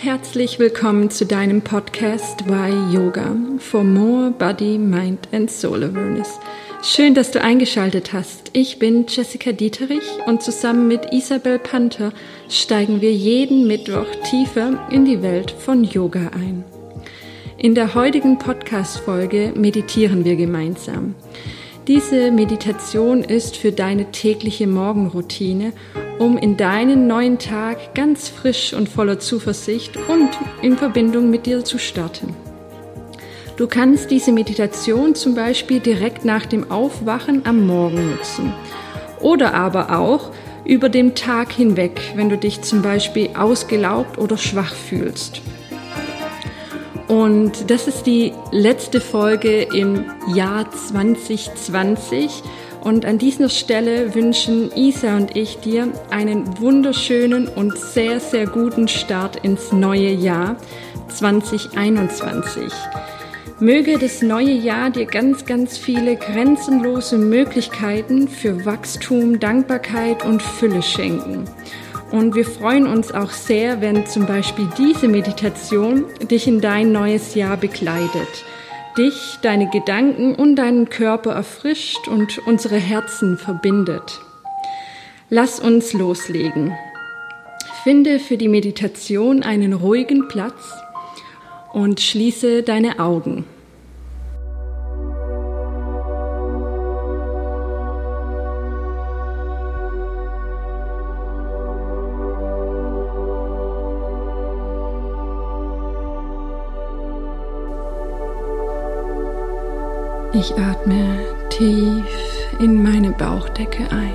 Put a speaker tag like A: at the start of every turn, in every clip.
A: Herzlich willkommen zu deinem Podcast Why Yoga for More Body, Mind and Soul Awareness. Schön, dass du eingeschaltet hast. Ich bin Jessica Dieterich und zusammen mit Isabel Panther steigen wir jeden Mittwoch tiefer in die Welt von Yoga ein. In der heutigen Podcast-Folge meditieren wir gemeinsam. Diese Meditation ist für deine tägliche Morgenroutine um in deinen neuen Tag ganz frisch und voller Zuversicht und in Verbindung mit dir zu starten. Du kannst diese Meditation zum Beispiel direkt nach dem Aufwachen am Morgen nutzen oder aber auch über den Tag hinweg, wenn du dich zum Beispiel ausgelaugt oder schwach fühlst. Und das ist die letzte Folge im Jahr 2020 und an dieser Stelle wünschen Isa und ich dir einen wunderschönen und sehr, sehr guten Start ins neue Jahr 2021. Möge das neue Jahr dir ganz, ganz viele grenzenlose Möglichkeiten für Wachstum, Dankbarkeit und Fülle schenken. Und wir freuen uns auch sehr, wenn zum Beispiel diese Meditation dich in dein neues Jahr begleitet dich, deine Gedanken und deinen Körper erfrischt und unsere Herzen verbindet. Lass uns loslegen. Finde für die Meditation einen ruhigen Platz und schließe deine Augen. Ich atme tief in meine Bauchdecke ein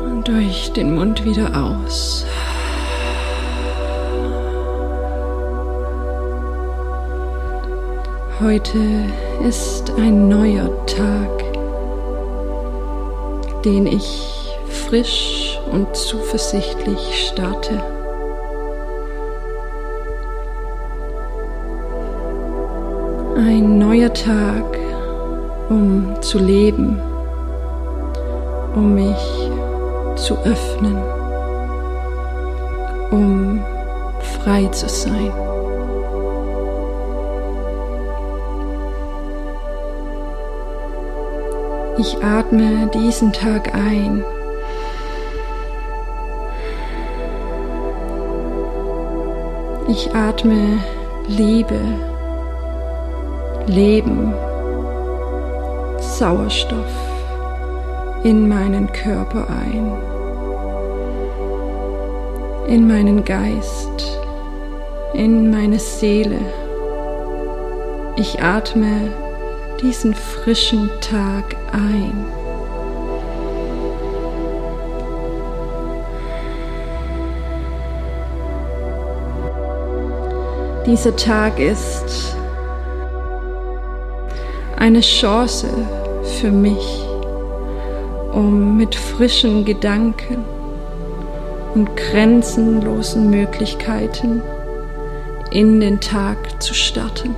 A: und durch den Mund wieder aus. Heute ist ein neuer Tag, den ich frisch und zuversichtlich starte. Ein neuer Tag, um zu leben, um mich zu öffnen, um frei zu sein. Ich atme diesen Tag ein. Ich atme Liebe Leben, Sauerstoff in meinen Körper ein, in meinen Geist, in meine Seele. Ich atme diesen frischen Tag ein. Dieser Tag ist eine Chance für mich, um mit frischen Gedanken und grenzenlosen Möglichkeiten in den Tag zu starten.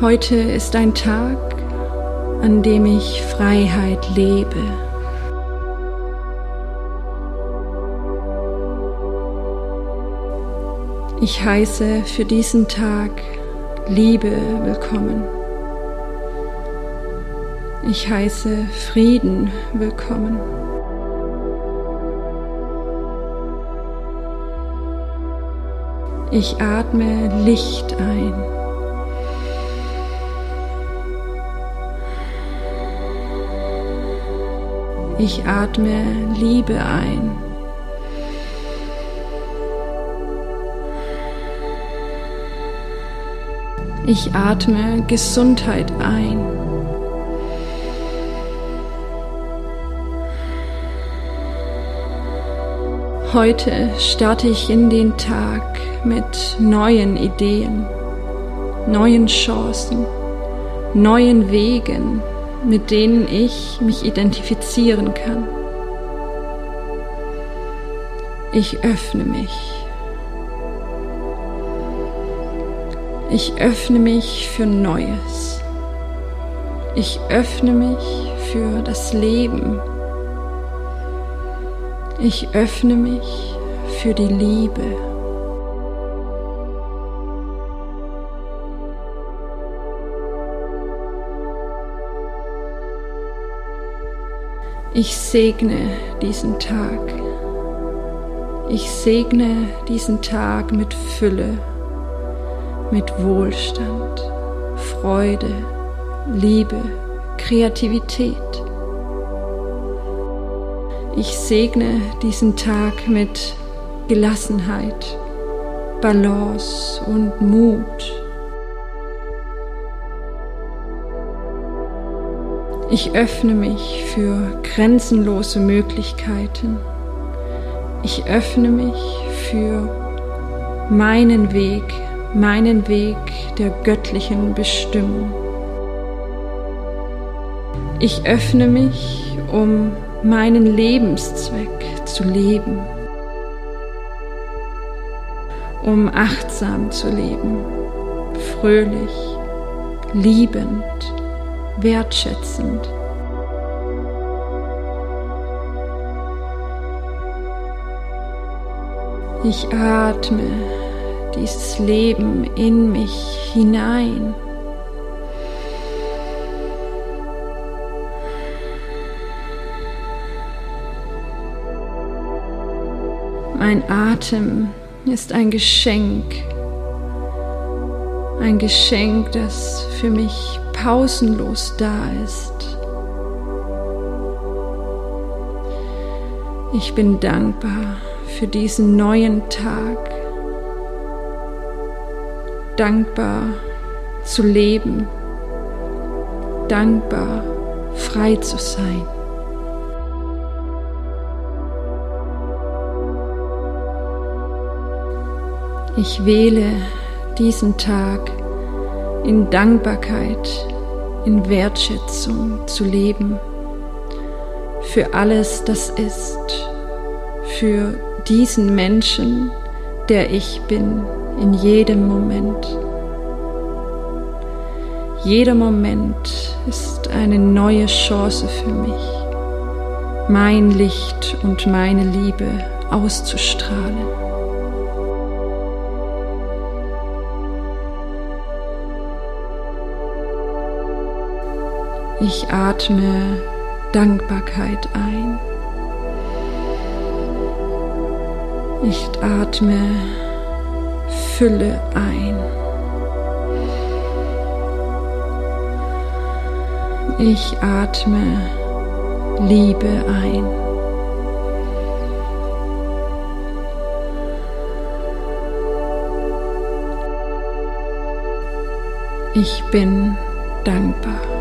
A: Heute ist ein Tag, an dem ich Freiheit lebe. Ich heiße für diesen Tag Liebe willkommen. Ich heiße Frieden willkommen. Ich atme Licht ein. Ich atme Liebe ein. Ich atme Gesundheit ein. Heute starte ich in den Tag mit neuen Ideen, neuen Chancen, neuen Wegen, mit denen ich mich identifizieren kann. Ich öffne mich. Ich öffne mich für Neues. Ich öffne mich für das Leben. Ich öffne mich für die Liebe. Ich segne diesen Tag. Ich segne diesen Tag mit Fülle, mit Wohlstand, Freude, Liebe, Kreativität. Ich segne diesen Tag mit Gelassenheit, Balance und Mut. Ich öffne mich für grenzenlose Möglichkeiten. Ich öffne mich für meinen Weg, meinen Weg der göttlichen Bestimmung. Ich öffne mich, um meinen Lebenszweck zu leben, um achtsam zu leben, fröhlich, liebend wertschätzend. Ich atme dieses Leben in mich hinein. Mein Atem ist ein Geschenk, ein Geschenk, das für mich pausenlos da ist. Ich bin dankbar für diesen neuen Tag. Dankbar zu leben. Dankbar frei zu sein. Ich wähle diesen Tag in Dankbarkeit, in Wertschätzung zu leben für alles, das ist, für diesen Menschen, der ich bin, in jedem Moment. Jeder Moment ist eine neue Chance für mich, mein Licht und meine Liebe auszustrahlen. Ich atme Dankbarkeit ein. Ich atme Fülle ein. Ich atme Liebe ein. Ich bin dankbar.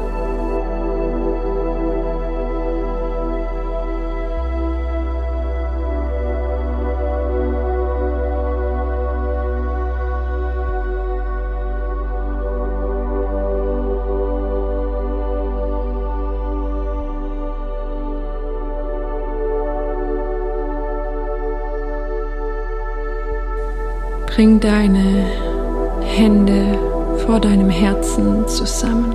A: Bring deine Hände vor deinem Herzen zusammen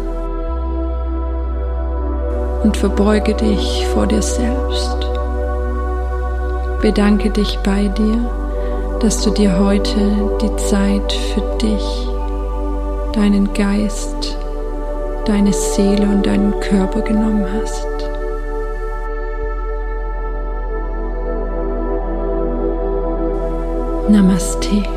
A: und verbeuge dich vor dir selbst. Bedanke dich bei dir, dass du dir heute die Zeit für dich, deinen Geist, deine Seele und deinen Körper genommen hast. Namaste.